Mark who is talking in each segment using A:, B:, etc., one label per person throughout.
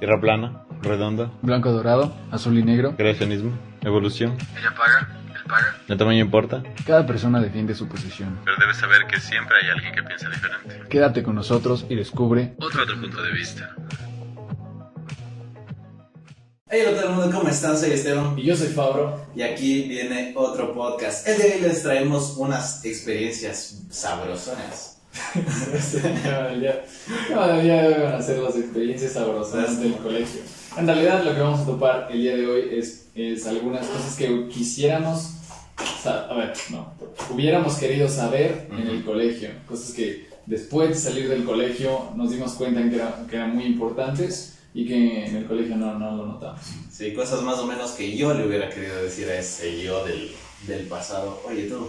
A: Tierra plana, redonda,
B: Blanco dorado, azul y negro.
A: creacionismo, evolución.
C: Ella paga, él paga.
A: ¿El tamaño importa?
B: Cada persona defiende su posición.
A: Pero debes saber que siempre hay alguien que piensa diferente.
B: Quédate con nosotros y descubre
A: Otro otro punto de vista.
D: Hey, hola todo el mundo, ¿cómo están? Soy Esteban
B: Y yo soy Fabro.
D: y aquí viene otro podcast. El de hoy les traemos unas experiencias sabrosonas.
B: ya, ya, ya, van a ser las experiencias sabrosas del colegio. En realidad lo que vamos a topar el día de hoy es, es algunas cosas que quisiéramos, a ver, no, hubiéramos querido saber en el colegio. Cosas que después de salir del colegio nos dimos cuenta que, era- que eran muy importantes y que en el colegio no, no lo notamos.
D: Sí, cosas más o menos que yo le hubiera querido decir a ese yo del, del pasado. Oye tú,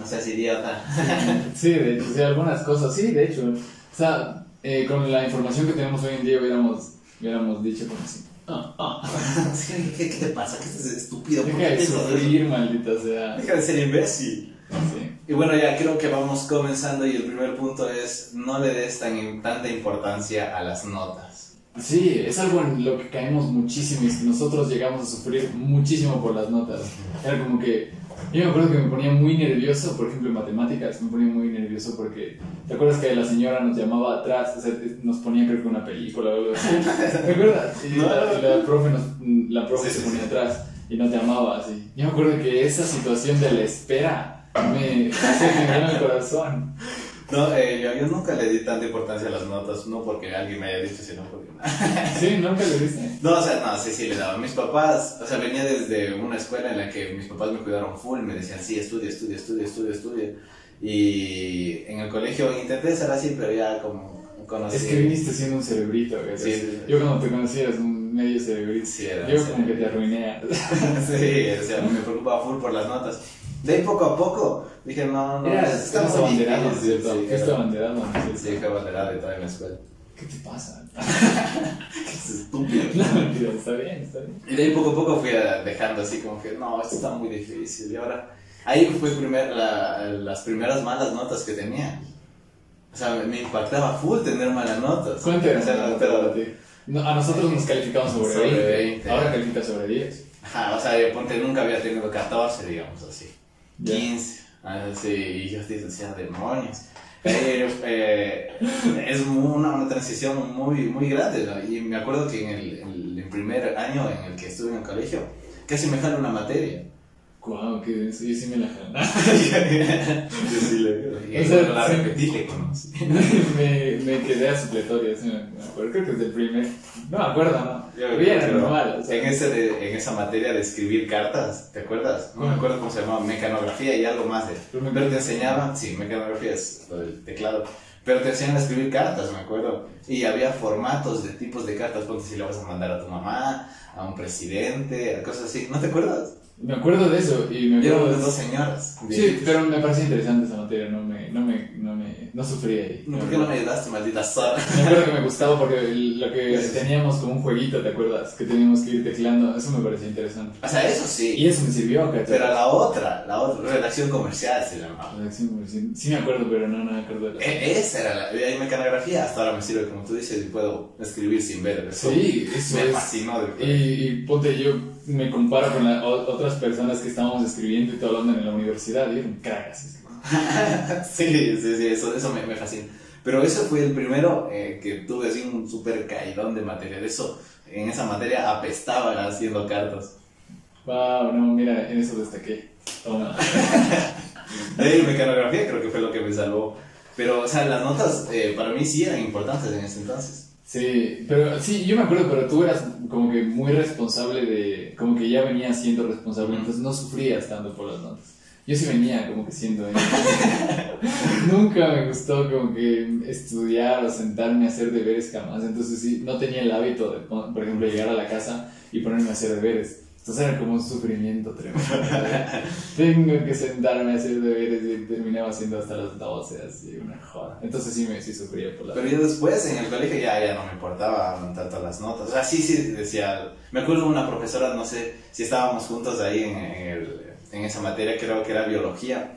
D: no seas idiota.
B: Sí, de hecho, sí, algunas cosas, sí, de hecho. O sea, eh, con la información que tenemos hoy en día hubiéramos, hubiéramos dicho como así. Ah, ah.
D: Sí, ¿Qué, qué te pasa? ¿Qué estás estúpido? ¿Por
B: Deja de sufrir, maldita sea.
D: Deja de ser imbécil.
B: Sí.
D: Y bueno, ya creo que vamos comenzando y el primer punto es no le des tan, tanta importancia a las notas.
B: Sí, es algo en lo que caemos muchísimo y es que nosotros llegamos a sufrir muchísimo por las notas. Era como que, yo me acuerdo que me ponía muy nervioso, por ejemplo en matemáticas, me ponía muy nervioso porque, ¿te acuerdas que la señora nos llamaba atrás, o sea, nos ponía creo que una película o algo así? ¿Te acuerdas? Y la, la profe, nos, la profe se ponía atrás y nos llamaba así. Yo me acuerdo que esa situación de la espera me generar en el corazón.
D: No, eh, yo, yo nunca le di tanta importancia a las notas, no porque alguien me haya dicho, sino porque...
B: Sí, nunca lo viste.
D: No, o sea, no, sí, sí le daba. Mis papás, o sea, venía desde una escuela en la que mis papás me cuidaron full, me decían, sí, estudia, estudia, estudia, estudia, estudia. Y en el colegio intenté ser así, pero ya como conocí...
B: Es que viniste siendo un cerebrito, güey.
D: Sí, sí, sí.
B: Yo cuando te conocí eras un medio cerebrito.
D: Sí, era
B: Yo como que te arruiné.
D: sí, o sea, me preocupaba full por las notas. De ahí poco a poco dije, no, no,
B: Eras
D: está
B: eras
D: muy
B: abanderado, ¿no es
D: difícil,
B: ¿cierto?
D: sí,
B: Fuiste
D: era-
B: abanderado, ¿no es
D: Sí, fue abanderado y en la escuela.
B: ¿Qué te pasa?
D: Es estúpido.
B: No, está bien, está bien.
D: Y de ahí poco a poco fui dejando así como que, no, esto está muy difícil. Y ahora, ahí fue primer, la- las primeras malas notas que tenía. O sea, me, me impactaba full tener malas notas.
B: ¿Cuánto era
D: O sea?
B: No, a nosotros nos calificamos sobre,
D: Sobre
B: 20.
D: 20.
B: Ahora calificas sobre 10.
D: Ajá, o sea, yo ponte, nunca había tenido 14, digamos así.
B: Ya.
D: 15. Así, y yo decía, demonios. Eh, es una, una transición muy, muy grande. Y me acuerdo que en el, en el primer año en el que estuve en el colegio, casi me jalo una materia.
B: Guau, que denso. Yo sí me la jalé.
D: Yo sí le
B: O sea,
D: la
B: sí.
D: repetí, le conocí.
B: me, me quedé a supletoria, sí me acuerdo. Creo que es del primer. No me acuerdo, ¿no?
D: Yo-
B: Bien,
D: pero
B: normal. o sea.
D: en, ese de- en esa materia de escribir cartas, ¿te acuerdas? No me acuerdo cómo se llamaba, mecanografía y algo más. De,
B: Pero
D: te enseñaban, sí, mecanografía es lo del teclado, pero te enseñan a escribir cartas, me acuerdo. Y había formatos de tipos de cartas, ponte si le vas a mandar a tu mamá, a un presidente, a cosas así. ¿No te acuerdas?
B: Me acuerdo de eso y me acuerdo
D: de
B: de
D: dos señoras.
B: Sí, pero me parece interesante esa materia, no me, no me, no me, no sufrí ahí.
D: No, ¿Por qué no me ayudaste, maldita zorra?
B: Me acuerdo que me gustaba porque lo que teníamos como un jueguito, ¿te acuerdas? Que teníamos que ir tecleando, eso me parecía interesante.
D: O sea, eso sí.
B: Y eso me sirvió, ¿cachai?
D: Pero la otra, la otra, redacción comercial se llamaba.
B: Redacción, sí, sí me acuerdo, pero no, no me acuerdo de la...
D: E- Esa era la hay mecanografía, hasta ahora me sirve como tú dices y puedo escribir sin ver. Eso
B: Sí, eso
D: me
B: es.
D: fascinó. de-
B: Y, y ponte, yo me comparo con la- o- otras personas que estábamos escribiendo y todo hablando en la universidad, y eran cagas.
D: Sí, sí, sí, eso, eso me, me fascina. Pero eso fue el primero eh, que tuve así un súper caidón de materia. De eso, en esa materia apestaba haciendo cartas.
B: Wow, no, mira, en eso destaqué. Toma.
D: De mecanografía creo que fue lo que me salvó. Pero, o sea, las notas eh, para mí sí eran importantes en ese entonces.
B: Sí, pero sí, yo me acuerdo, pero tú eras como que muy responsable de, como que ya venías siendo responsable, entonces no sufrías tanto por las notas. Yo sí venía como que siendo... Nunca me gustó como que estudiar o sentarme a hacer deberes jamás, entonces sí, no tenía el hábito de, por ejemplo, llegar a la casa y ponerme a hacer deberes. Entonces era como un sufrimiento tremendo. Tengo que sentarme a hacer deberes y terminaba haciendo hasta las 12, así, una joda. Entonces sí me sí sufría por la
D: Pero yo después en el colegio ya, ya no me importaba tanto las notas. O sea, sí, sí, decía. Me acuerdo una profesora, no sé si estábamos juntos ahí en, en el- en esa materia, creo que era biología.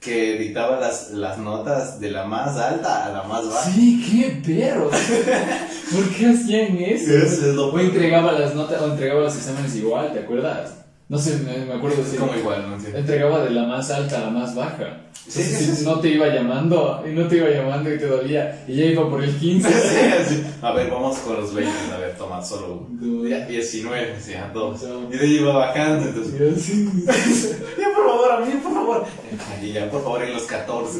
D: que dictaba las, las notas de la más alta a la más baja.
B: Sí, qué perro. ¿Por qué hacían eso?
D: Eso es lo
B: O entregaba las notas, o entregaba los exámenes igual, ¿te acuerdas? No sé, me, me acuerdo si
D: Como igual, no entiendo.
B: entregaba de la más alta a la más baja.
D: Sí,
B: Entonces,
D: sí, sí.
B: no te iba llamando, y no te iba llamando y te dolía, y ya iba por el 15.
D: Sí, A ver, vamos con los 20. A ver, toma, solo
B: No.
D: ya, 19, sí, a dos.
B: No.
D: Y de ahí iba bajando, entonces. Ya, por favor, a mí, por favor. Y ya, por favor, en los 14.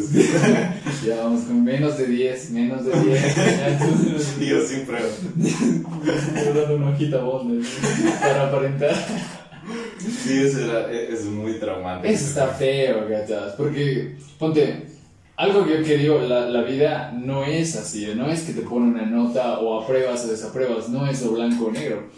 B: Ya vamos con menos de 10, menos de 10. Ya, entonces,
D: Y yo prueba.
B: Estoy dando una hojita bonda para aparentar.
D: Sí, eso es muy traumante.
B: Eso está feo, ¿cachas? Porque, ponte, algo que que digo, la, la vida no es así, no es que te ponen una nota o apruebas o desapruebas, no es o blanco o negro.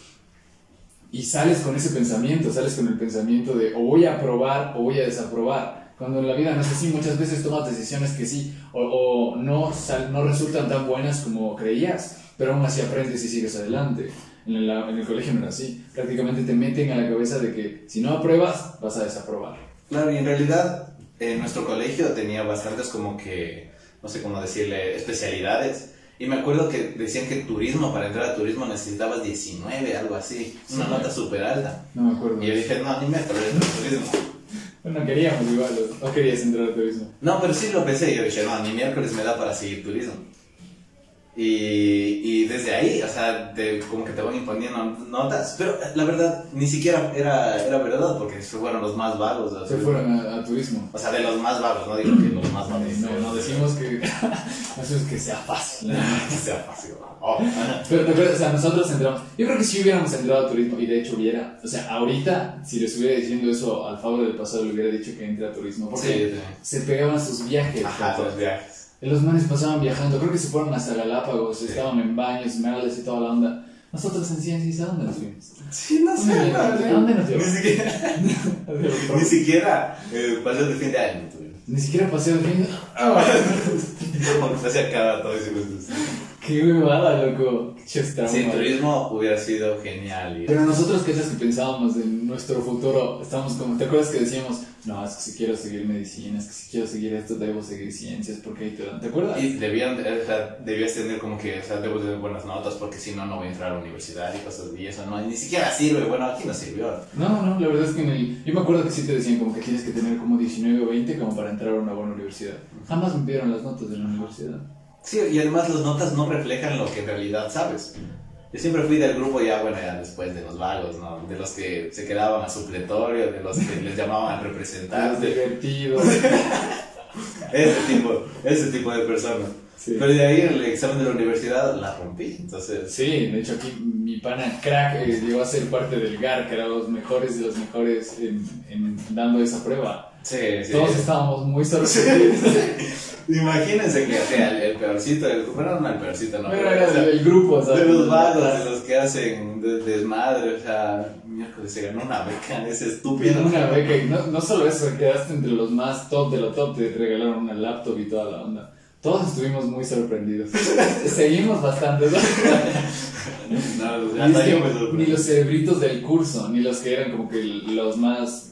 B: Y sales con ese pensamiento, sales con el pensamiento de o voy a aprobar o voy a desaprobar. Cuando en la vida no es así, muchas veces tomas decisiones que sí o, o no, sal- no resultan tan buenas como creías, pero aún así aprendes y sigues adelante. En, la- en el colegio no era así. Prácticamente te meten a la cabeza de que si no apruebas, vas a desaprobar.
D: Claro, y en realidad en nuestro colegio tenía bastantes como que, no sé cómo decirle, especialidades. Y me acuerdo que decían que turismo, para entrar a turismo necesitabas 19, algo así, una
B: Sí.
D: nota súper alta.
B: No me acuerdo.
D: Y yo dije, no, ni me acuerdo de turismo.
B: No queríamos igual, no querías entrar al turismo.
D: No, pero sí lo pensé y yo dije, no, ni miércoles me da para seguir turismo. Y, y desde ahí, o sea, te- como que te van imponiendo notas, pero la verdad ni siquiera era, era verdad porque fueron los más vagos. o sea,
B: Se fueron a, a turismo.
D: O sea, de los más vagos, no digo que los más vagos.
B: No, no decimos que. no decimos que sea fácil.
D: que sea fácil. Oh.
B: Pero te acuerdas, o sea, nosotros entramos. Yo creo que si hubiéramos entrado a turismo, y de hecho hubiera. O sea, ahorita, si le estuviera diciendo eso al Fabio del pasado, le hubiera dicho que entre a turismo. Porque
D: Sí,
B: se pegaban sus viajes.
D: Ajá, los viajes.
B: Los manes pasaban viajando, creo que se fueron hasta Galápagos, estaban en baños, merles y toda la onda. Nosotros en ciencias, ¿a dónde nos fuimos?
D: Sí, no sé.
B: ¿A dónde nos
D: Ni
B: llevó?
D: siquiera, ni siquiera eh, paseo de fin de año.
B: Ni siquiera paseo de fin.
D: Como que se acaba todo ese gusto.
B: Qué huevada, loco.
D: Turismo hubiera sido genial.
B: Pero nosotros, ¿qué es que pensábamos en nuestro futuro? Estábamos como, ¿te acuerdas que decíamos, no, es que si quiero seguir medicina, es que si quiero seguir esto, debo seguir ciencias, porque ahí te dan, ¿te acuerdas?
D: Y debían, o sea, debías tener como que, o sea, debo tener buenas notas porque si no, no voy a entrar a la universidad y cosas y eso, no, ni siquiera sirve, bueno, aquí no sirvió.
B: No, no, la verdad es que en el, yo me acuerdo que sí te decían como que tienes que tener como 19 o 20 como para entrar a una buena universidad. Jamás me pidieron las notas de la universidad.
D: Sí, y además las notas no reflejan lo que en realidad sabes. Yo siempre fui del grupo ya, bueno, ya después de los vagos, ¿no? De los que se quedaban a supletorio, de los que les llamaban
B: Los
D: representantes,
B: divertidos.
D: ese tipo, ese tipo de personas.
B: Sí.
D: Pero de ahí el examen de la universidad la rompí, entonces...
B: Sí, de hecho aquí mi pana crack eh, llegó a ser parte del GAR, que era los mejores de los mejores en, en dando esa prueba.
D: Sí, sí.
B: Todos estábamos muy sorprendidos.
D: Imagínense que sea el, el peorcito, el, bueno, no el peorcito, no.
B: Pero era
D: o sea,
B: del el grupo, ¿sabes?
D: de los vagos, de los que hacen de- desmadre, o sea, miércoles se ganó una beca, ese estúpido.
B: Una beca y no, no solo eso, quedaste entre los más top de lo top, te regalaron una laptop y toda la onda. Todos estuvimos muy sorprendidos. Seguimos bastante. ¿no?
D: No,
B: es que ni los cerebritos del curso, ni los que eran como que los más,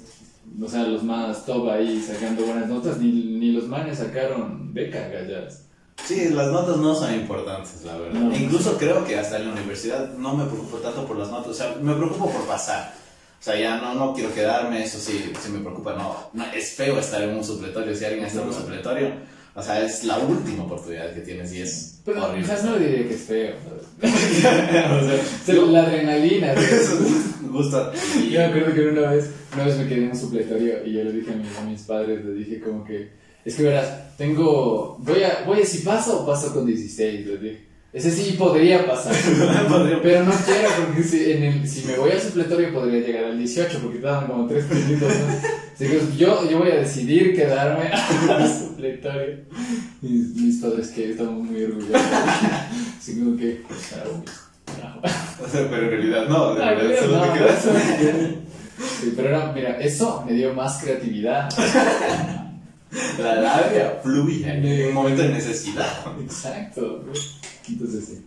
B: o sea, los más top ahí sacando buenas notas, ni, ni los manes sacaron beca, gallas.
D: Sí, las notas no son importantes, la verdad.
B: No.
D: Incluso creo que hasta en la universidad no me preocupo tanto por las notas, o sea, me preocupo por pasar. O sea, ya no, no quiero quedarme, eso sí, sí me preocupa, no, no, es feo estar en un supletorio, si alguien está en un supletorio, o sea, es la última oportunidad que tienes y es
B: Pero
D: horrible.
B: quizás no diría que es feo. ¿sabes?
D: o sea,
B: O sea, la adrenalina.
D: gusta.
B: Yo me acuerdo que una vez, una vez me quedé en un supletorio y yo le dije a mis, a mis padres, les dije como que, es que verás, tengo, voy a, voy a si paso o paso con 16, les dije. Ese sí podría pasar, pero no quiero porque si, en el, si me voy al supletorio podría llegar al 18 porque estaban como 3 puntitos más. Así que yo, yo voy a decidir quedarme al supletorio. Mis, mis padres que estamos muy orgullosos. Así como que,
D: O sea, pero en realidad no, de
B: pero
D: solo
B: no,
D: te quedas.
B: eso me quedé. Sí, pero era, mira, eso me dio más creatividad.
D: La labia fluye en un momento de necesidad.
B: Exacto. Entonces sí.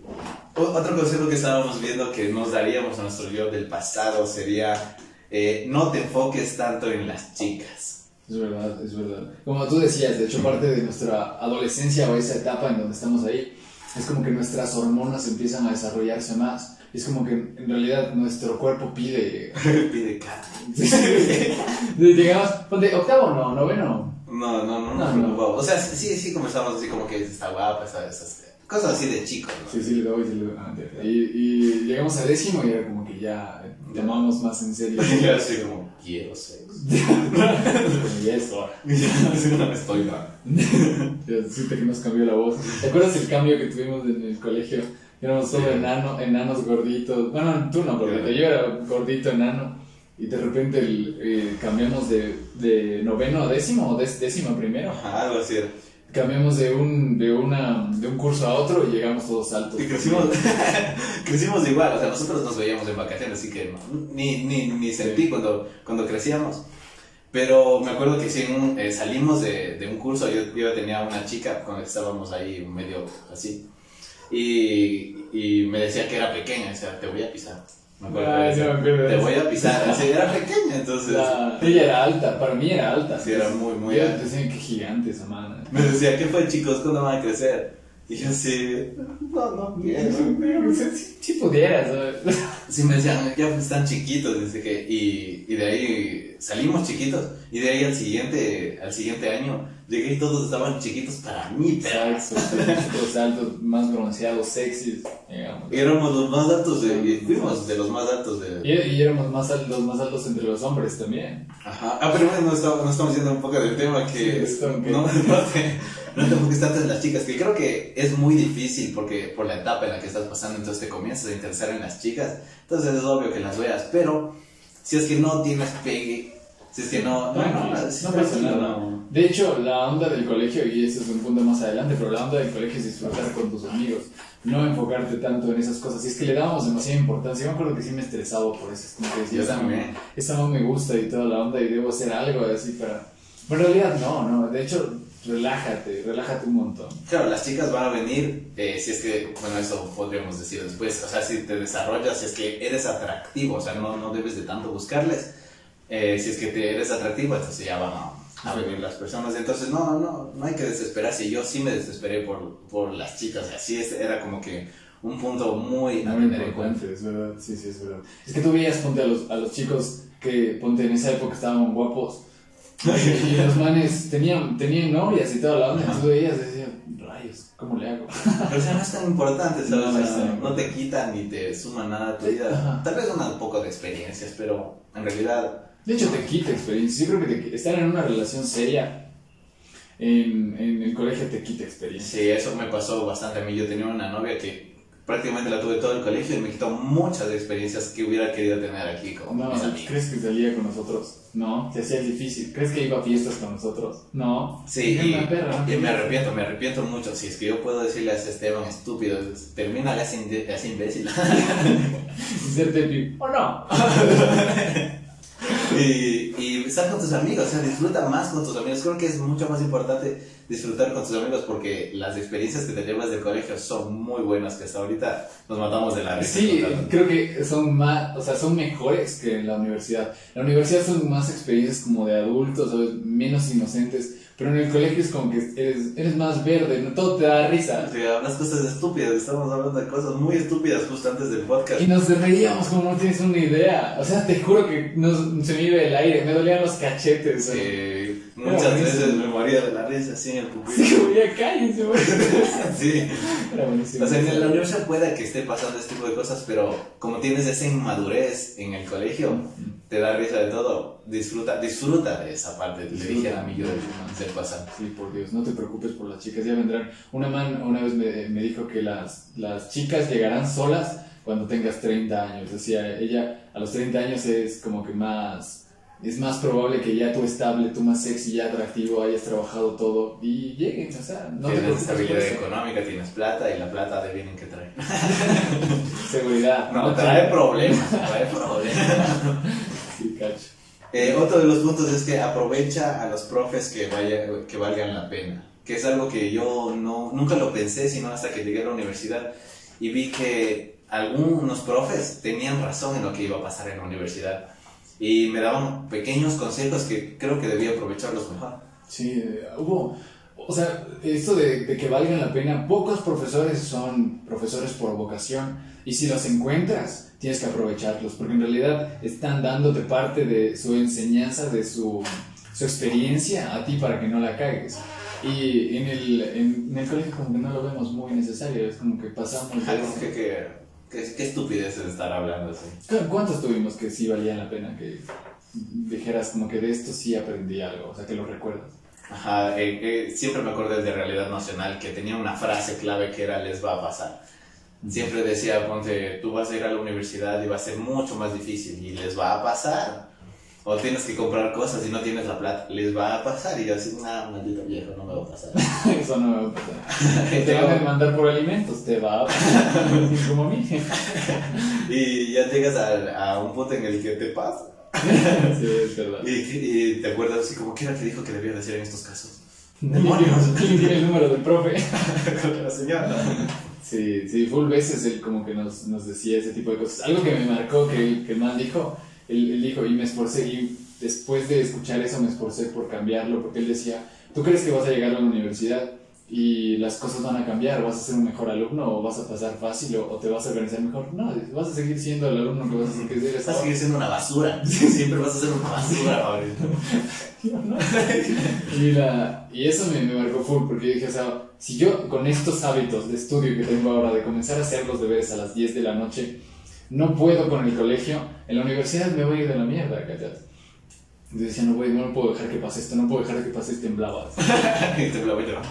D: Otro consejo que estábamos viendo que nos daríamos a nuestro yo del pasado sería eh, no te enfoques tanto en las chicas.
B: Es verdad, es verdad. Como tú decías, de hecho, parte de nuestra adolescencia o esa etapa en donde estamos ahí, es como que nuestras hormonas empiezan a desarrollarse más. Es como que en realidad nuestro cuerpo pide.
D: Pide carne.
B: Digamos, ponte octavo, no, noveno.
D: No, no, no,
B: No,
D: no. O sea, sí, sí comenzamos así como que está guapa, esas, esas cosas así de chicos, ¿no?
B: Sí, sí, le doy, sí, le doy. Ah, y, y llegamos a décimo y era como que ya llamamos más en serio.
D: Así como, quiero sexo.
B: y eso.
D: Estoy
B: siente que nos cambió la voz. ¿Te acuerdas el cambio que tuvimos en el colegio? Éramos todos
D: Sí.
B: enano, enanos gorditos. Bueno, tú no gordito, yo era gordito, enano. Y de repente el, eh, cambiamos de, de noveno a décimo o décimo primero.
D: Ajá, algo así era.
B: Cambiamos de un, de, una, de un curso a otro y llegamos todos altos.
D: Y crecimos, crecimos igual, o sea, nosotros nos veíamos en vacaciones, así que no, ni, ni, ni sentí cuando, cuando crecíamos. Pero me acuerdo que sí, un- eh, salimos de, de un curso, yo, yo tenía una chica con la que estábamos ahí medio así, y, y me decía que era pequeña, o sea, te voy a pisar. Me acuerdo que
B: Ay,
D: decía,
B: no me
D: te voy a pisar, así, era pequeña, entonces
B: La- ella era alta, para mí era alta.
D: Sí, era muy, muy
B: Yo
D: alta.
B: decían que gigante esa mana.
D: Me decía, ¿qué fue chicos? ¿Cuándo van a crecer? Y yo así, no, no quiero.
B: Si, si pudieras.
D: Sí, me decían, ya pues, están chiquitos, dice que, y, y de ahí salimos chiquitos, y de ahí al siguiente, al siguiente año, llegué y todos estaban chiquitos para mí, pero
B: los altos, más bronceados, sexys, digamos.
D: éramos los más altos, de, fuimos de los más altos de...
B: Y, y éramos más altos, los más altos entre los hombres también.
D: Ajá, ah, pero bueno, no estamos, no estamos yendo un poco del tema que...
B: Sí,
D: no, no te, no te enfoques tanto en las chicas, que creo que es muy difícil porque por la etapa en la que estás pasando, entonces te comienzas a interesar en las chicas, entonces es obvio que las veas, pero si es que no tienes pegue, si es que no... No, no,
B: no. De hecho, la onda del colegio, y eso es un punto más adelante, pero la onda del colegio es disfrutar con tus amigos, no enfocarte tanto en esas cosas. Y es que le dábamos demasiada importancia. Yo me acuerdo que sí me estresaba por eso. Es como que decía,
D: Yo
B: "Esta
D: también.
B: no- Esta no me gusta y toda la onda y debo hacer algo así para... Pero en realidad no, no. De hecho, relájate, relájate un montón.
D: Claro, las chicas van a venir, eh, si es que, bueno, eso podríamos decir después, o sea, si te desarrollas, si es que eres atractivo, o sea, no, no debes de tanto buscarles, eh, si es que te eres atractivo, entonces ya van a, a venir las personas, entonces no, no, no, hay que desesperarse, yo sí me desesperé por, por las chicas, así es, era como que un punto muy
B: Muy importante, es verdad. Sí, sí, es verdad. Es que tú veías, ponte a los, a los chicos que, ponte, en esa época estaban guapos. Y los manes tenían, tenían novias y toda la onda. Tú veías decías, rayos, ¿cómo le hago?
D: Pero o sea, no es tan importante, ¿sabes?
B: No,
D: O sea,
B: no,
D: te quita ni te suma nada a tu vida. Tal vez un poco de experiencias, pero en realidad
B: De hecho, te quita experiencia. Yo creo que te- estar en una relación seria en, en el colegio te quita experiencia.
D: Sí, eso me pasó bastante a mí. Yo tenía una novia que prácticamente la tuve todo el colegio y me quitó muchas experiencias que hubiera querido tener aquí con
B: No,
D: mis amigos.
B: ¿crees que salía con nosotros? No, se hacía difícil. ¿Crees que iba a fiestas con nosotros? No.
D: Sí, y,
B: una perra,
D: y me arrepiento, me arrepiento mucho. Si es que yo puedo decirle a ese Esteban estúpido, termina ese, imbécil.
B: Ser. ¿O no?
D: y, y estar con tus amigos, o sea, disfruta más con tus amigos. Creo que es mucho más importante disfrutar con tus amigos porque las experiencias que te llevas del colegio son muy buenas, que hasta ahorita nos matamos de la risa.
B: Sí, creo que son más, o sea, son mejores que en la universidad. La universidad son más experiencias como de adultos, ¿sabes? menos inocentes, pero en el colegio es como que eres, eres más verde, ¿no? todo te da risa.
D: Sí, hablas cosas estúpidas, estamos hablando de cosas muy estúpidas justo antes del podcast.
B: Y nos reíamos como no tienes una idea. O sea, te juro que nos, se me iba el aire, me dolían los cachetes.
D: Sí, muchas veces me moría de la risa así en el pupilo.
B: Sí, ya cállense, güey.
D: Sí.
B: Era buenísimo.
D: O sea, en la universidad puede que esté pasando este tipo de cosas, pero como tienes esa inmadurez en el colegio, te da risa de todo. Disfruta, disfruta de esa parte. Le dije a mi yo del, del pasado.
B: Sí, por Dios, no te preocupes por las chicas, ya vendrán. Una man una vez me, me dijo que las, las chicas llegarán solas cuando tengas 30 años. Decía, ella a los 30 años es como que más, es más probable que ya tú estable, tú más sexy, ya atractivo, hayas trabajado todo y lleguen, o sea, no te
D: tienes estabilidad económica, tienes plata y la plata de bien que trae.
B: Seguridad.
D: No, trae problemas, trae problemas.
B: Sí, cacho.
D: Eh, otro de los puntos es que aprovecha a los profes que, vaya, que valgan la pena, que es algo que yo no, nunca lo pensé, sino hasta que llegué a la universidad y vi que algunos profes tenían razón en lo que iba a pasar en la universidad. Y me daban pequeños consejos que creo que debía aprovecharlos mejor.
B: Sí, eh, hubo, o sea, esto de, de que valgan la pena, pocos profesores son profesores por vocación y si los encuentras, tienes que aprovecharlos, porque en realidad están dándote parte de su enseñanza, de su, su experiencia a ti para que no la cagues. Y en el, en, en el colegio como que no lo vemos muy necesario, es como que pasamos...
D: Algo
B: eso.
D: que, que, que, que estupidez es estar hablando así.
B: ¿Cu- ¿Cuántos tuvimos que sí valían la pena que dijeras como que de esto sí aprendí algo, o sea, que lo recuerdas?
D: Ajá, eh, eh, siempre me acuerdo de Realidad Nacional que tenía una frase clave que era les va a pasar. Siempre decía, ponte, tú vas a ir a la universidad y va a ser mucho más difícil y les va a pasar. O tienes que comprar cosas y no tienes la plata, les va a pasar. Y yo así, ah, maldito viejo, no me va a pasar.
B: Eso no me va a pasar. Te van a demandar por alimentos, te va a pasar. Como a mí.
D: y ya llegas a, a un punto en el que te pasa.
B: Sí, es verdad.
D: Y, y te acuerdas así como, ¿qué era que dijo que debía decir en estos casos?
B: Demonios. ¿Quién tiene el número del profe?
D: la señora.
B: Sí, sí, full veces él como que nos, nos decía ese tipo de cosas. Algo que me marcó que, que el man dijo, él, él dijo, y me esforcé, y después de escuchar eso me esforcé por cambiarlo, porque él decía, ¿tú crees que vas a llegar a la universidad y las cosas van a cambiar? ¿Vas a ser un mejor alumno o vas a pasar fácil o, o te vas a organizar mejor? No, vas a seguir siendo el alumno que vas a que eres
D: Vas a seguir siendo una basura. Siempre vas a ser una basura.
B: Y, la, y eso me, me marcó full porque dije, o sea, si yo con estos hábitos de estudio que tengo ahora, de comenzar a hacer los deberes a las 10 de la noche, no puedo con el colegio, en la universidad me voy a ir de la mierda, ¿cachas? Entonces decía, no, voy, no puedo dejar que pase esto, no puedo dejar que pase este temblaba.
D: y te lo voy a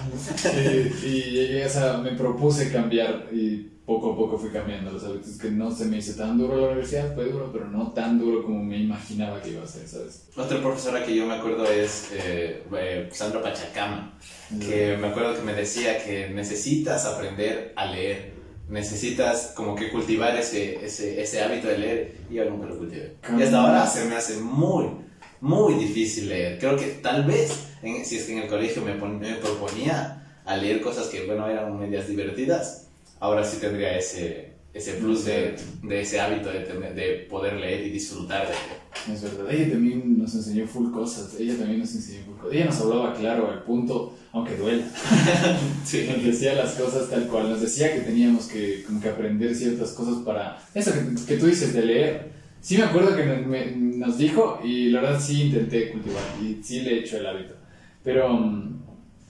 B: y, y llegué, o sea, me propuse cambiar y poco a poco fui cambiando los hábitos, que no se me hizo tan duro la universidad, fue duro, pero no tan duro como me imaginaba que iba a ser, ¿sabes?
D: Otra profesora que yo me acuerdo es eh, eh, Sandra Pachacama, que me acuerdo que me decía que necesitas aprender a leer, necesitas como que cultivar ese, ese, ese hábito de leer y yo nunca lo cultivé. Y hasta ahora se me hace muy, muy difícil leer. Creo que tal vez, en- si es que en el colegio me, pon- me proponía a leer cosas que, bueno, eran medias divertidas, ahora sí tendría ese, ese plus de, de ese hábito de, tener- de poder leer y disfrutar de leer.
B: Es verdad, ella también nos enseñó full cosas, ella también nos enseñó full cosas. Ella nos hablaba claro al punto, aunque duela.
D: Sí.
B: Nos decía las cosas tal cual, nos decía que teníamos que, como que aprender ciertas cosas para... Eso que, que tú dices de leer. Sí me acuerdo que nos, me- nos dijo y la verdad sí intenté cultivar y sí le he hecho el hábito. Pero mm,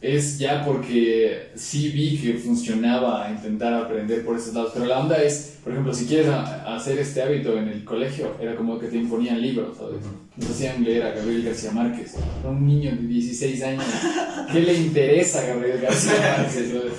B: es ya porque sí vi que funcionaba intentar aprender por esos lados. Pero la onda es, por ejemplo, si quieres a- hacer este hábito en el colegio, era como que te imponían libros, ¿sabes? Nos hacían leer a Gabriel García Márquez. Era un niño de 16 años. ¿Qué le interesa a Gabriel García Márquez? ¿sabes?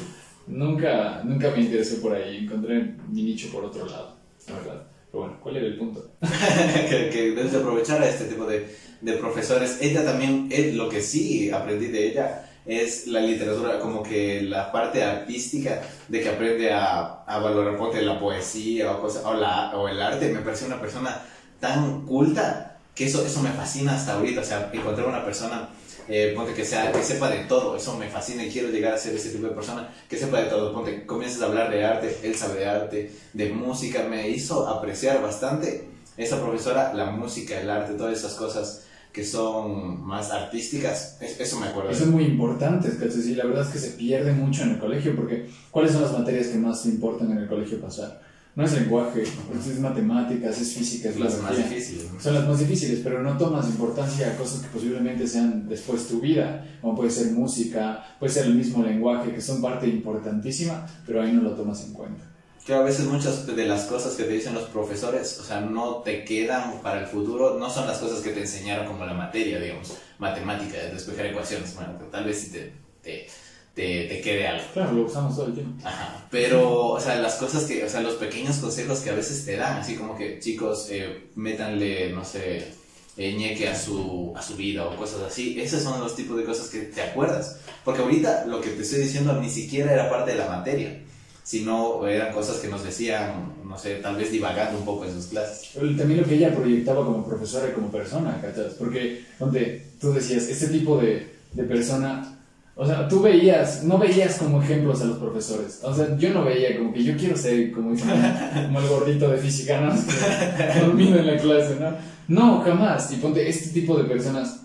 B: Nunca, nunca me interesé por ahí. Encontré mi nicho por otro lado, la verdad. Pero bueno, ¿cuál era el punto?
D: que, que debes de aprovechar a este tipo de, de profesores. Ella también, eh, lo que sí aprendí de ella es la literatura, como que la parte artística de que aprende a, a valorar ponte, la poesía o, cosa, o, la, o el arte. Me parece una persona tan culta que eso, eso me fascina hasta ahorita. O sea, encontrar una persona eh, ponte que, sea, que sepa de todo, eso me fascina y quiero llegar a ser ese tipo de persona que sepa de todo. Ponte, comienzas a hablar de arte, él sabe de arte, de música, me hizo apreciar bastante esa profesora, la música, el arte, todas esas cosas que son más artísticas, es- eso me acuerdo.
B: Eso es muy importante. Sí, la verdad es que se pierde mucho en el colegio porque ¿cuáles son las materias que más te importan en el colegio pasar? No es lenguaje, es matemáticas, es física, es
D: las más difíciles.
B: Son las más difíciles, pero no tomas importancia a cosas que posiblemente sean después tu vida, como puede ser música, puede ser el mismo lenguaje, que son parte importantísima, pero ahí no lo tomas en cuenta.
D: Que a veces muchas de las cosas que te dicen los profesores, o sea, no te quedan para el futuro, no son las cosas que te enseñaron como la materia, digamos, matemática, despejar ecuaciones, bueno, tal vez sí te, te, te, te quede algo.
B: Claro, lo usamos todo el tiempo.
D: Ajá. Pero, o sea, las cosas que, o sea, los pequeños consejos que a veces te dan, así como que, chicos, eh, métanle, no sé, eh, ñeque a su, a su vida o cosas así, esos son los tipos de cosas que te acuerdas. Porque ahorita lo que te estoy diciendo ni siquiera era parte de la materia, sino eran cosas que nos decían, no sé, tal vez divagando un poco en sus clases.
B: También lo que ella proyectaba como profesora y como persona, ¿cachas? Porque, donde tú decías, este tipo de, de persona O sea, tú veías, no veías como ejemplos a los profesores. O sea, yo no veía como que yo quiero ser como, el gordito de física, ¿no? Dormido en la clase, ¿no? No, jamás. Y ponte, este tipo de personas,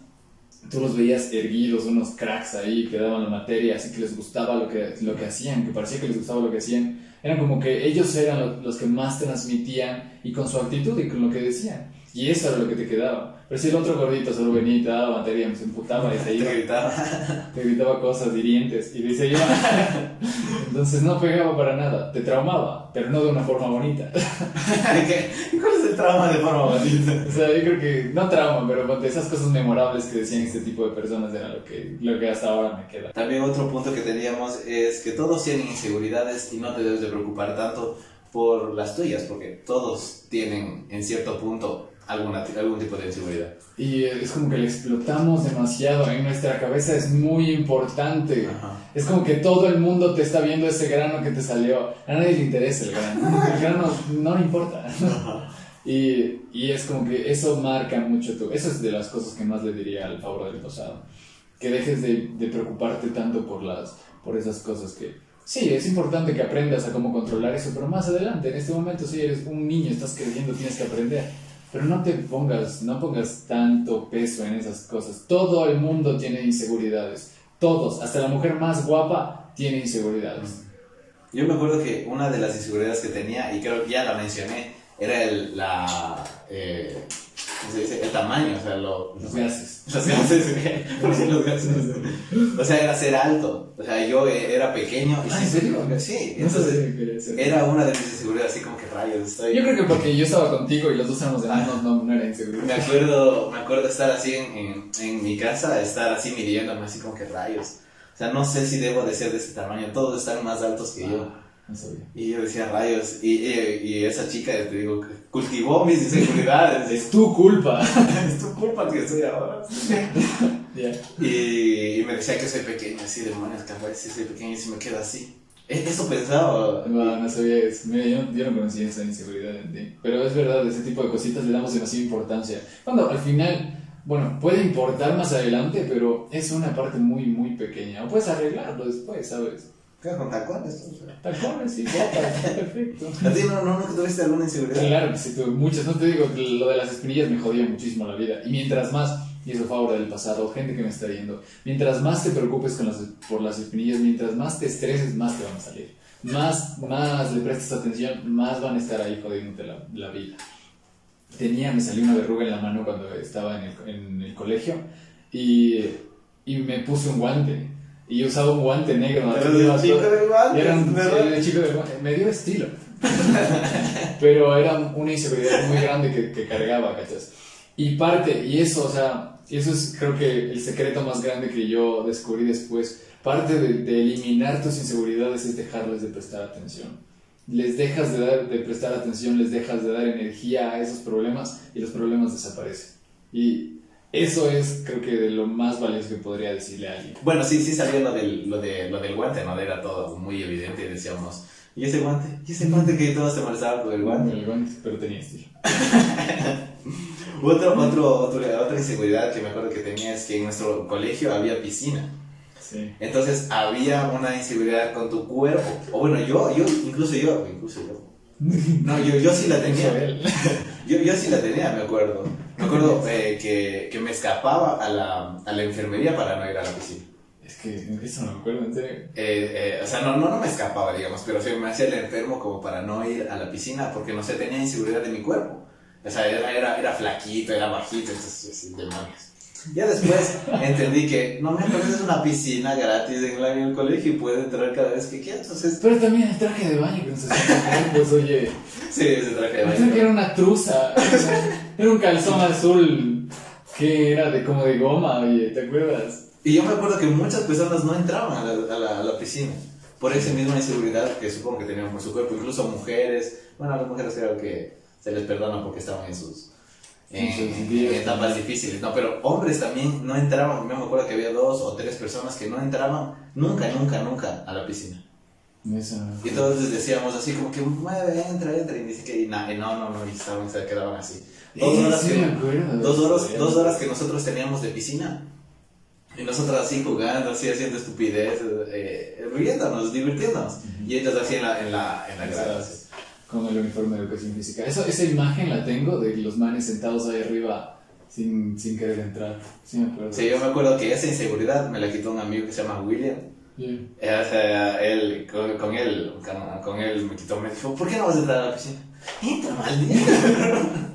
B: tú los veías erguidos, unos cracks ahí que daban la materia, así que les gustaba lo que, lo que hacían, que parecía que les gustaba lo que hacían. Eran como que ellos eran lo- los que más transmitían y con su actitud y con lo que decían. Y eso era lo que te quedaba. Pero si el otro gordito solo venía y te daba materia, se emputaba y se iba
D: Te gritaba.
B: te gritaba cosas hirientes y dice yo entonces no pegaba para nada te traumaba pero no de una forma bonita
D: ¿Qué- ¿Cuál es el trauma de forma bonita?
B: o sea yo creo que no trauma pero esas cosas memorables que decían este tipo de personas era lo que lo que hasta ahora me queda
D: También otro punto que teníamos es que todos tienen inseguridades y no te debes de preocupar tanto por las tuyas, porque todos tienen en cierto punto alguna, algún tipo de inseguridad.
B: y es como que le explotamos demasiado en nuestra cabeza es muy importante
D: Ajá.
B: es como que todo el mundo te está viendo ese grano que te salió a nadie le interesa el grano el grano no le importa Y, y es como que eso marca mucho tu... Eso es de las cosas que más le diría al favor del pasado. Que dejes de, de preocuparte tanto por, las, por esas cosas que... Sí, es importante que aprendas a cómo controlar eso, pero más adelante, en este momento, si eres un niño, estás creciendo, tienes que aprender. Pero no te pongas, no pongas tanto peso en esas cosas. Todo el mundo tiene inseguridades. Todos, hasta la mujer más guapa tiene inseguridades.
D: Yo me acuerdo que una de las inseguridades que tenía, y creo que ya la mencioné, era el, la, eh, ¿cómo se dice? el tamaño, o sea, lo,
B: Los gases.
D: Los gases, ¿por qué los gases? O sea, era ser alto. O sea, yo eh, era pequeño. y
B: Ah,
D: sí-
B: ¿en serio?
D: Sí, entonces
B: era
D: una de mis inseguridades, así como que rayos. Estoy...
B: Yo creo que porque yo estaba contigo y los dos éramos enanos, no, no era
D: Me
B: inseguridad.
D: acuerdo, me acuerdo estar así en, en, en mi casa, estar así midiéndome, así como que rayos. O sea, no sé si debo de ser de ese tamaño, todos están más altos que yo.
B: No sabía.
D: Y yo decía rayos, y, y, y esa chica, te digo, cultivó mis inseguridades.
B: Es tu culpa.
D: es tu culpa que soy ahora. Y, y me decía que soy pequeño, así, demonios, capaz si soy pequeño y si me quedo así. E- Eso pensaba.
B: No, no sabía eso. Mira, yo, yo no conocía esa inseguridad en ti. Pero es verdad, ese tipo de cositas le damos demasiada importancia. Cuando al final, bueno, puede importar más adelante, pero es una parte muy, muy pequeña. O puedes arreglarlo después, ¿sabes?
D: ¿Qué con tacones?
B: Tacones y botas, perfecto.
D: ¿A ti no, no, no tuviste alguna inseguridad?
B: Claro que sí, tuve muchas. No te digo que lo de las espinillas me jodía muchísimo la vida. Y mientras más, y eso fue ahora del pasado, gente que me está viendo, mientras más te preocupes con las, por las espinillas, mientras más te estreses, más te van a salir. Más, más le prestes atención, más van a estar ahí jodiéndote la, la vida. Tenía, me salió una verruga en la mano cuando estaba en el, en el colegio y, y me puse un guante. Y yo usaba un guante negro. Así,
D: de
B: iba
D: chico
B: todo-
D: de guantes,
B: era un el chico guante. Me dio estilo. Pero era una inseguridad muy grande que, que cargaba, ¿cachas? Y parte, y eso, o sea, eso es creo que el secreto más grande que yo descubrí después. Parte de, de eliminar tus inseguridades es dejarles de prestar atención. Les dejas de, dar, de prestar atención, les dejas de dar energía a esos problemas y los problemas desaparecen. Y eso es creo que de lo más valioso que podría decirle a alguien.
D: Bueno, sí, sí sabía lo del, lo, de, lo del guante, ¿no? Era todo muy evidente y decíamos, ¿y ese guante? ¿Y ese guante que todos se molestaban por el guante?
B: El guante, pero tenía estilo.
D: Otro, otro, otro, otra inseguridad que me acuerdo que tenía es que en nuestro colegio había piscina.
B: Sí.
D: Entonces había una inseguridad con tu cuerpo. O bueno, yo, yo, incluso yo, incluso yo. No, yo, yo sí la tenía. Yo, yo sí la tenía, me acuerdo. Me acuerdo eh, que, que me escapaba a la, a la enfermería para no ir a la piscina.
B: Es que eso no me acuerdo, en serio.
D: Eh, eh, o sea, no, no, no me escapaba, digamos, pero sí me hacía el enfermo como para no ir a la piscina porque no sé, tenía inseguridad de mi cuerpo. O sea, era, era, era flaquito, era bajito, sí, demonios. Ya después entendí que no me es una piscina gratis en, el colegio y puede entrar cada vez que quiera. Entonces,
B: Pero también el traje de baño pues oye.
D: sí, ese traje de
B: Pensé que era
D: baño.
B: una truza. Era un calzón azul que era de como de goma, oye, ¿te acuerdas?
D: Y yo me acuerdo que muchas personas no entraban a la, a la, a la piscina por esa misma inseguridad que supongo que tenían por su cuerpo, incluso mujeres. Bueno, a las mujeres creo que se les perdona porque estaban en sus en, en etapas difíciles, no, pero hombres también no entraban. Yo me acuerdo que había dos o tres personas que no entraban nunca, nunca, nunca a la piscina. Y todos les decíamos así como que mueve, entra, entra, y dice que y na- y no, no, no, y estaban, se quedaban así. Dos
B: Eh,
D: horas
B: sí
D: que-
B: acuerdo.
D: Dos horas, dos horas que nosotros teníamos de piscina. Y nosotros así jugando, así haciendo estupideces, eh, riéndonos, divirtiéndonos. Y ellos así en la, en la, en la grada.
B: Con el uniforme de educación física. Eso, esa imagen la tengo de los manes sentados ahí arriba sin, sin querer entrar. Sí, me acuerdo.
D: Sí, yo me acuerdo que esa inseguridad me la quitó un amigo que se llama William.
B: Bien.
D: Eh, o sea, él, con, con él, con, con él me quitó, me dijo, ¿por qué no vas a entrar a la piscina? Entra, maldito.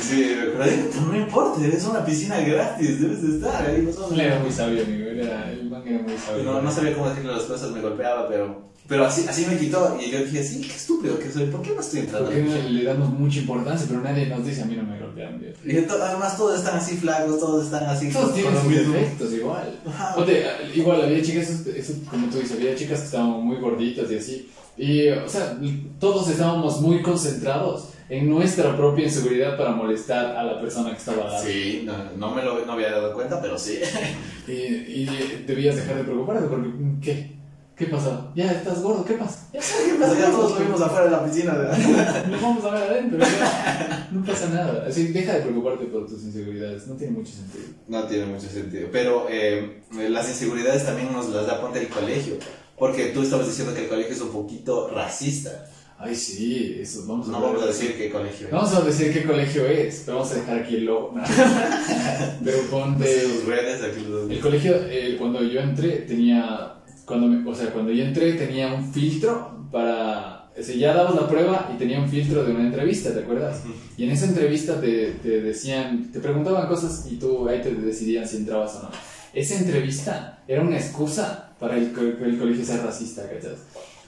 D: Sí, me acuerdo, "Entra, no importa, es una piscina gratis, debes de estar ahí. No,
B: Él era muy sabio, amigo. Era, el man era muy sabio.
D: no, no sabía cómo decirle las cosas, me golpeaba, pero, pero así, así me quitó. Y yo dije, sí, qué estúpido que soy, ¿por qué no estoy entrando?
B: Porque le damos mucha importancia, pero nadie nos dice a mí no me golpean. Dios.
D: Y to- además todos están así flacos, todos están así
B: Todos tienen sus defectos igual.
D: Ajá.
B: Ponte, igual había chicas, eso, eso, como tú dices, había chicas que estaban muy gorditas y así. Y, o sea, todos estábamos muy concentrados en nuestra propia inseguridad para molestar a la persona que estaba al lado.
D: Sí, no, no me lo no había dado cuenta, pero sí.
B: Y, y debías dejar de preocuparte porque, ¿qué? ¿Qué pasó? Ya estás gordo, ¿qué pasa? Ya,
D: ¿Qué pasa? Ya todos lo vimos afuera de la piscina. ¿verdad?
B: nos vamos a ver adentro. ya. No pasa nada. Así, deja de preocuparte por tus inseguridades. No tiene mucho sentido.
D: No tiene mucho sentido. Pero eh, las inseguridades también nos las da ponte el colegio. Porque tú estabas diciendo que el colegio es un poquito racista.
B: Ay, sí, eso vamos a
D: No vamos a decir qué colegio es.
B: Vamos a decir qué colegio es, pero vamos a dejar aquí el logo. No. Pero ponte.
D: sus redes, aquí los...
B: El colegio, eh, cuando yo entré, tenía. Cuando me- o sea, cuando yo entré, tenía un filtro para. O sea, ya dabas la prueba y tenía un filtro de una entrevista, ¿te acuerdas? Y en esa entrevista te, te decían. Te preguntaban cosas y tú ahí te decidían si entrabas o no. Esa entrevista era una excusa para el, el colegio sea racista, ¿cachas?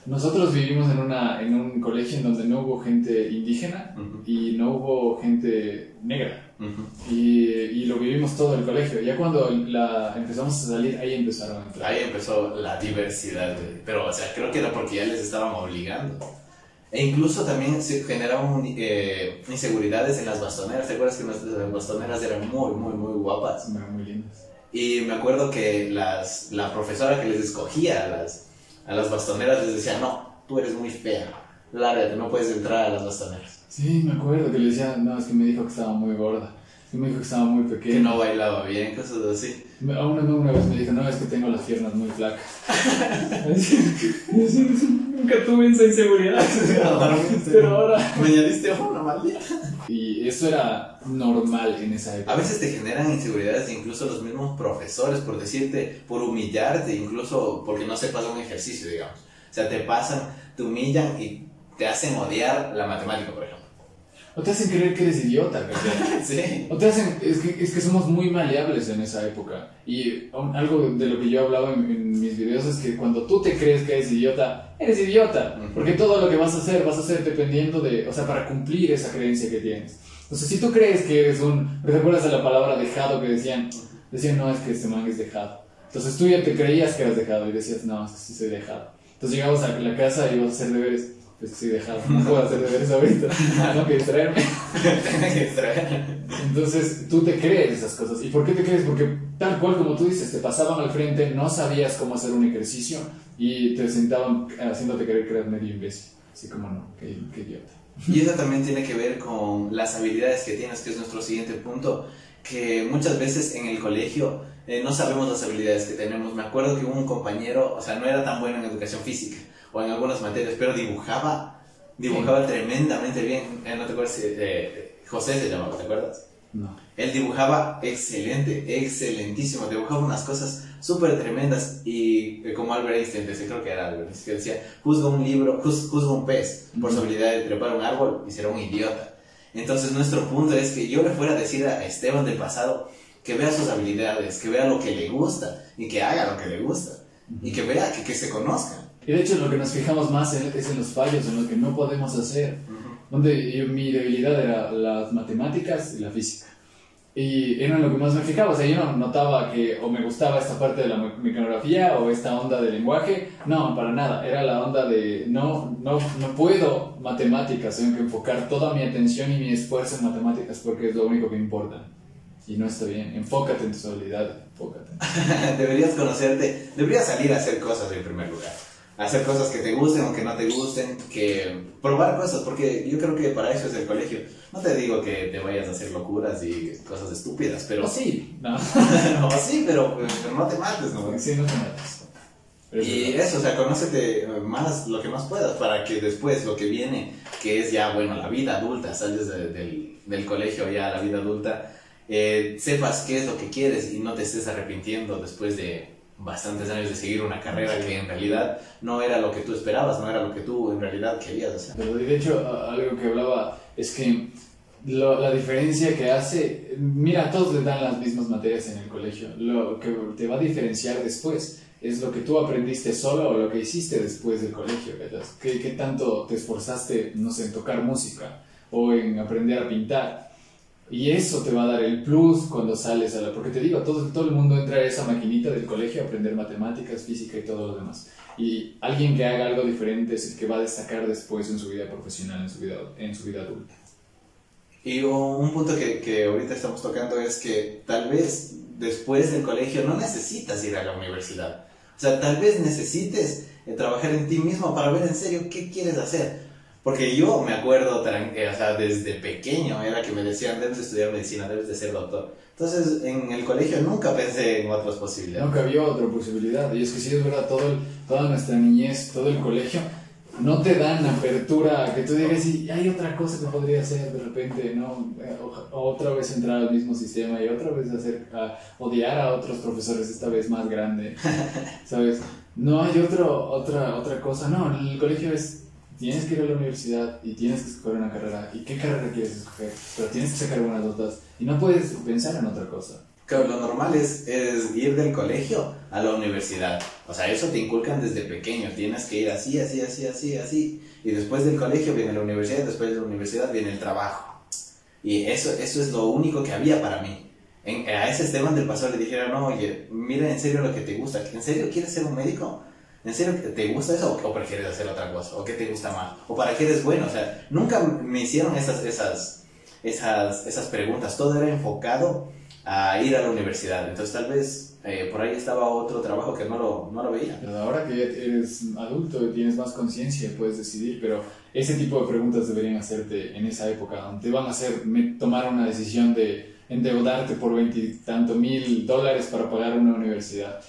B: Nosotros vivimos en, una, en un colegio en donde no hubo gente indígena
D: Ujú,
B: y no hubo gente negra.
D: Ujú.
B: Y, y lo vivimos todo el colegio. Ya cuando la, empezamos a salir, ahí empezaron a entrar.
D: Ahí empezó la diversidad, güey. Pero, o sea, creo que era porque ya les estaban obligando. E incluso también se generaban eh, inseguridades en las bastoneras. ¿Te acuerdas que nuestras bastoneras eran muy, muy, muy guapas?
B: Eran muy lindas.
D: Y me acuerdo que las, la profesora que les escogía a las, a las bastoneras les decía, no, tú eres muy fea, lárgate, no puedes entrar a las bastoneras.
B: Sí, me acuerdo que le decía, no, es que me dijo que estaba muy gorda. Que me dijo que estaba muy
D: Que
B: pequeña.
D: no bailaba bien, cosas así.
B: A una, una vez me dijo, no, es que tengo las piernas muy flacas. Nunca tuve esa inseguridad. Pero ahora...
D: Me añadiste una maldita.
B: Y eso era normal en esa época.
D: A veces te generan inseguridades incluso los mismos profesores por decirte, por humillarte, incluso porque no sepas un ejercicio, digamos. O sea, te pasan, te humillan y te hacen odiar la matemática, por ejemplo.
B: O te hacen creer que eres idiota, ¿cachai?
D: Sí.
B: O te hacen, es que, es que somos muy maleables en esa época. Y um, algo de lo que yo he hablado en, en mis videos es que cuando tú te crees que eres idiota, eres idiota.
D: Ujú.
B: Porque todo lo que vas a hacer, vas a hacer dependiendo de, o sea, para cumplir esa creencia que tienes. Entonces, si tú crees que eres un, ¿te acuerdas de la palabra dejado que decían? Decían, no, es que este man es dejado. Entonces tú ya te creías que eras dejado y decías, no, es que sí soy dejado. Entonces llegabas a la casa y ibas a hacer deberes. Pues soy dejado, no puedo hacer deberes ahorita, tengo que distraerme.
D: Tienen que.
B: Entonces tú te crees esas cosas. ¿Y por qué te crees? Porque tal cual como tú dices, te pasaban al frente, no sabías cómo hacer un ejercicio y te sentaban haciéndote creer que eras medio imbécil. Así como no, qué, qué idiota.
D: Y eso también tiene que ver con las habilidades que tienes, que es nuestro siguiente punto, que muchas veces en el colegio eh, no sabemos las habilidades que tenemos. Me acuerdo que hubo un compañero, o sea, no era tan bueno en educación física o en algunas materias, pero dibujaba, dibujaba tremendamente bien. Eh, no te acuerdas, si, eh, José se llamaba, ¿te acuerdas?
B: No.
D: Él dibujaba excelente, excelentísimo, dibujaba unas cosas súper tremendas y eh, como Albert Einstein, decía, creo que era Albert Einstein, que decía, juzga un libro, juz- juzga un pez por su habilidad de trepar un árbol y será un idiota. Entonces nuestro punto es que yo le fuera a decir a Esteban del pasado que vea sus habilidades, que vea lo que le gusta y que haga lo que le gusta y que vea, que, que se conozca.
B: Y de hecho lo que nos fijamos más en- es en los fallos, en lo que no podemos hacer. Donde yo- mi debilidad era las matemáticas y la física. Y era lo que más me fijaba. O sea, yo no notaba que o me gustaba esta parte de la me- mecanografía o esta onda del lenguaje. No, para nada. Era la onda de no, no, no puedo matemáticas. Tengo que enfocar toda mi atención y mi esfuerzo en matemáticas porque es lo único que importa. Y no está bien. Enfócate en tus habilidades. Enfócate.
D: deberías conocerte, deberías salir a hacer cosas en primer lugar. Hacer cosas que te gusten o que no te gusten, que probar cosas, porque yo creo que para eso es el colegio. No te digo que te vayas a hacer locuras y cosas estúpidas, pero...
B: O sí, no.
D: o sí, pero, pero no te mates, ¿no?
B: Sí, no te mates. Pero
D: Y eso, o sea, conócete más, lo que más puedas, para que después lo que viene, que es ya, bueno, la vida adulta, sales de- del, del colegio ya a la vida adulta, eh, sepas qué es lo que quieres y no te estés arrepintiendo después de bastantes años de seguir una carrera que en realidad no era lo que tú esperabas, no era lo que tú en realidad querías hacer.
B: Pero de hecho, algo que hablaba es que lo- la diferencia que hace, mira, a todos les dan las mismas materias en el colegio. Lo que te va a diferenciar después es lo que tú aprendiste solo o lo que hiciste después del colegio, ¿verdad? ¿Qué, qué tanto te esforzaste, no sé, en tocar música o en aprender a pintar? Y eso te va a dar el plus cuando sales a la... Porque te digo, todo, todo el mundo entra a esa maquinita del colegio a aprender matemáticas, física y todo lo demás. Y alguien que haga algo diferente es el que va a destacar después en su vida profesional, en su vida, en su vida adulta.
D: Y un punto que, que ahorita estamos tocando es que tal vez después del colegio no necesitas ir a la universidad. O sea, tal vez necesites eh, trabajar en ti mismo para ver en serio qué quieres hacer. Porque yo me acuerdo, eh, o sea, desde pequeño era que me decían, debes de estudiar medicina, debes de ser doctor. Entonces, en el colegio nunca pensé en otras posibilidades.
B: No cabía otra posibilidad. Y es que sí es verdad, todo el- toda nuestra niñez, todo el colegio, no te dan apertura a que tú digas, y hay otra cosa que podría hacer de repente, ¿no? Eh, otra vez entrar al mismo sistema y otra vez hacer, a odiar a otros profesores, esta vez más grande, ¿sabes? No hay otro, otra, otra cosa, no, el colegio es, tienes que ir a la universidad y tienes que escoger una carrera, ¿y qué carrera quieres escoger? Pero tienes que sacar buenas notas y no puedes pensar en otra cosa.
D: Claro, lo normal es, es ir del colegio a la universidad. O sea, eso te inculcan desde pequeño. Tienes que ir así, así, así, así, así. Y después del colegio viene la universidad, después de la universidad viene el trabajo. Y eso, eso es lo único que había para mí. En, a ese Esteban del pasado le dijeron, no, oye, mira en serio lo que te gusta. ¿En serio quieres ser un médico? ¿En serio te gusta eso o, o prefieres hacer otra cosa? ¿O qué te gusta más? ¿O para qué eres bueno? O sea, nunca me hicieron esas, esas, esas, esas preguntas. Todo era enfocado a ir a la universidad. Entonces tal vez eh, por ahí estaba otro trabajo que no lo, no lo veía.
B: Pero ahora que ya eres adulto y tienes más conciencia, puedes decidir, pero ese tipo de preguntas deberían hacerte en esa época, donde te van a hacer tomar una decisión de endeudarte por veintitantos mil dólares para pagar una universidad.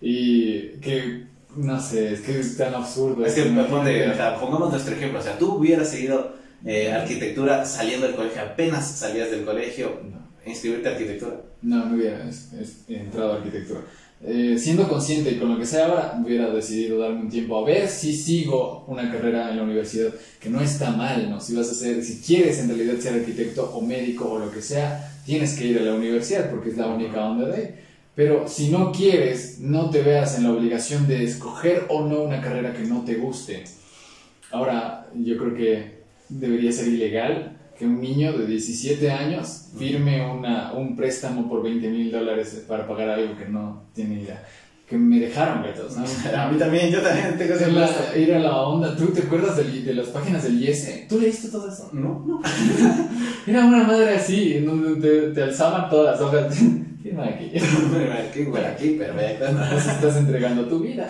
B: Y que, no sé, es que es tan absurdo.
D: Es que ponte, o sea, pongamos nuestro ejemplo. O sea, tú hubieras seguido eh, arquitectura saliendo del colegio, apenas salías del colegio,
B: No.
D: inscribirte a arquitectura.
B: No, no hubiera es- es- entrado a arquitectura. Eh, siendo consciente y con lo que sé ahora, hubiera decidido darme un tiempo a ver si sigo una carrera en la universidad, que no está mal, ¿no? Si vas a ser, si quieres en realidad ser arquitecto o médico o lo que sea, tienes que ir a la universidad porque es la única onda de ahí. Pero si no quieres, no te veas en la obligación de escoger o no una carrera que no te guste. Ahora, yo creo que debería ser ilegal que un niño de 17 años firme una, un préstamo por 20 mil dólares para pagar algo que no tiene idea. Que me dejaron, gatos, ¿no?
D: A mí también, yo también tengo ese
B: Ir a la- ir a la onda. ¿Tú te acuerdas de, las páginas del IES? ¿Tú leíste todo eso?
D: No, no.
B: Era una madre así, en donde te, te alzaban todas las hojas. Firma aquí.
D: Qué bueno aquí, perfecto.
B: Nos estás entregando tu vida.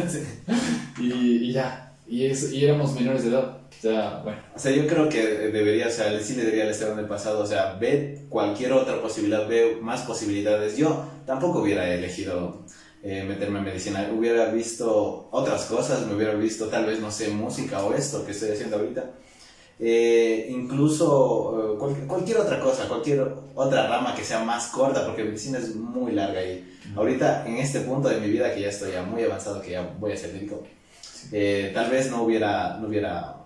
B: y, y ya. Y, eso, y éramos menores de edad. O sea, bueno.
D: O sea, yo creo que debería, o sea, sí le diría al Esteban del pasado, o sea, ve cualquier otra posibilidad, ve más posibilidades. Yo tampoco hubiera elegido eh, meterme en medicina, hubiera visto otras cosas, me hubiera visto tal vez, no sé, música o esto que estoy haciendo ahorita. Eh, incluso eh, cual- cualquier otra cosa, cualquier otra rama que sea más corta, porque medicina es muy larga y ahorita en este punto de mi vida que ya estoy ya muy avanzado, que ya voy a ser médico, eh, tal vez no hubiera, no hubiera,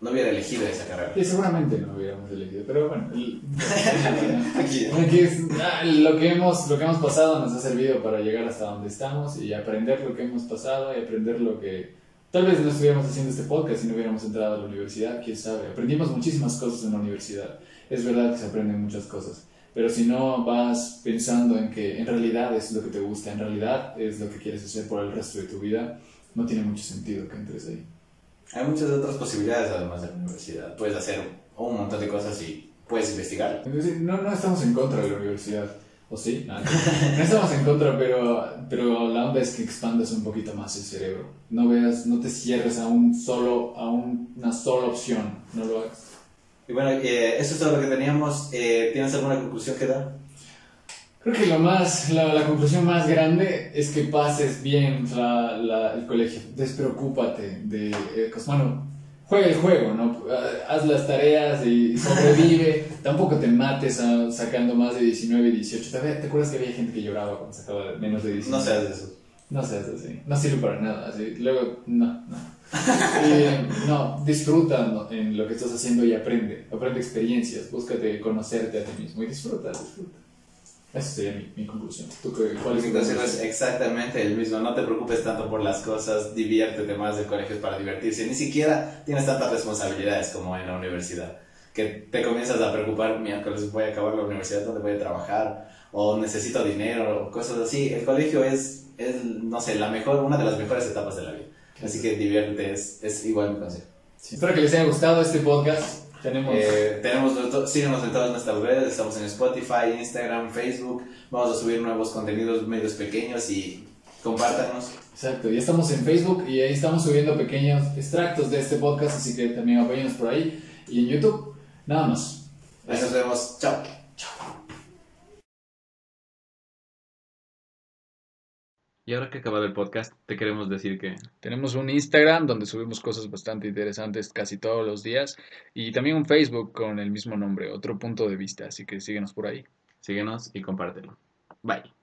D: no hubiera elegido esa carrera.
B: Y seguramente no hubiéramos elegido, pero bueno. el-
D: Aquí.
B: Aquí es- ah, lo, que hemos, lo que hemos pasado nos ha servido para llegar hasta donde estamos y aprender lo que hemos pasado y aprender lo que... Tal vez no estuviéramos haciendo este podcast si no hubiéramos entrado a la universidad, quién sabe. Aprendimos muchísimas cosas en la universidad. Es verdad que se aprenden muchas cosas. Pero si no vas pensando en que en realidad es lo que te gusta, en realidad es lo que quieres hacer por el resto de tu vida, no tiene mucho sentido que entres ahí.
D: Hay muchas otras posibilidades además de la universidad. Puedes hacer un montón de cosas y puedes investigar.
B: No, no estamos en contra de la universidad. ¿O sí? No, no estamos en contra, pero, pero la onda es que expandas un poquito más el cerebro. No veas, no te cierres a un solo, a un- una sola opción. No lo hagas.
D: Y bueno, eh, eso es todo lo que teníamos. Eh, ¿Tienes alguna conclusión que dar?
B: Creo que lo más, la, la conclusión más grande es que pases bien la- la- el colegio. Despreocúpate de, eh, bueno, juega el juego, ¿no? Haz las tareas y sobrevive. Tampoco te mates ah, sacando más de 19 y 18. ¿Te, ¿Te acuerdas que había gente que lloraba cuando sacaba menos de 19?
D: No seas de eso.
B: No seas así. No sirve para nada. Así. Luego, no, no. Eh, no, disfruta en lo que estás haciendo y aprende. Aprende experiencias. Búscate conocerte a ti mismo y disfruta, disfruta. Esa sería mi, mi conclusión. ¿Tú qué, cuál
D: Mi conclusión es exactamente el mismo. No te preocupes tanto por las cosas, diviértete más del colegio es para divertirse. Ni siquiera tienes tantas responsabilidades como en la universidad. Que te comienzas a preocupar, miércoles voy a acabar la universidad, ¿dónde voy a trabajar? O necesito dinero, o cosas así. El colegio es, es, no sé, la mejor, una de las mejores etapas de la vida. Así que diviértete, es, es igual mi consejo.
B: Sí, espero que les haya gustado este podcast. Tenemos.
D: Eh, tenemos, síguenos en todas nuestras redes, estamos en Spotify, Instagram, Facebook. Vamos a subir nuevos contenidos medios pequeños y compártanos.
B: Exacto, ya estamos en Facebook y ahí estamos subiendo pequeños extractos de este podcast, así que también apóyennos por ahí. Y en YouTube, nada más.
D: Ahí nos vemos. Chao.
A: Y ahora que ha acabado el podcast, te queremos decir que
B: Tenemos un Instagram donde subimos cosas bastante interesantes casi todos los días y también un Facebook con el mismo nombre, otro punto de vista, así que síguenos por ahí.
A: síguenos y compártelo. Bye.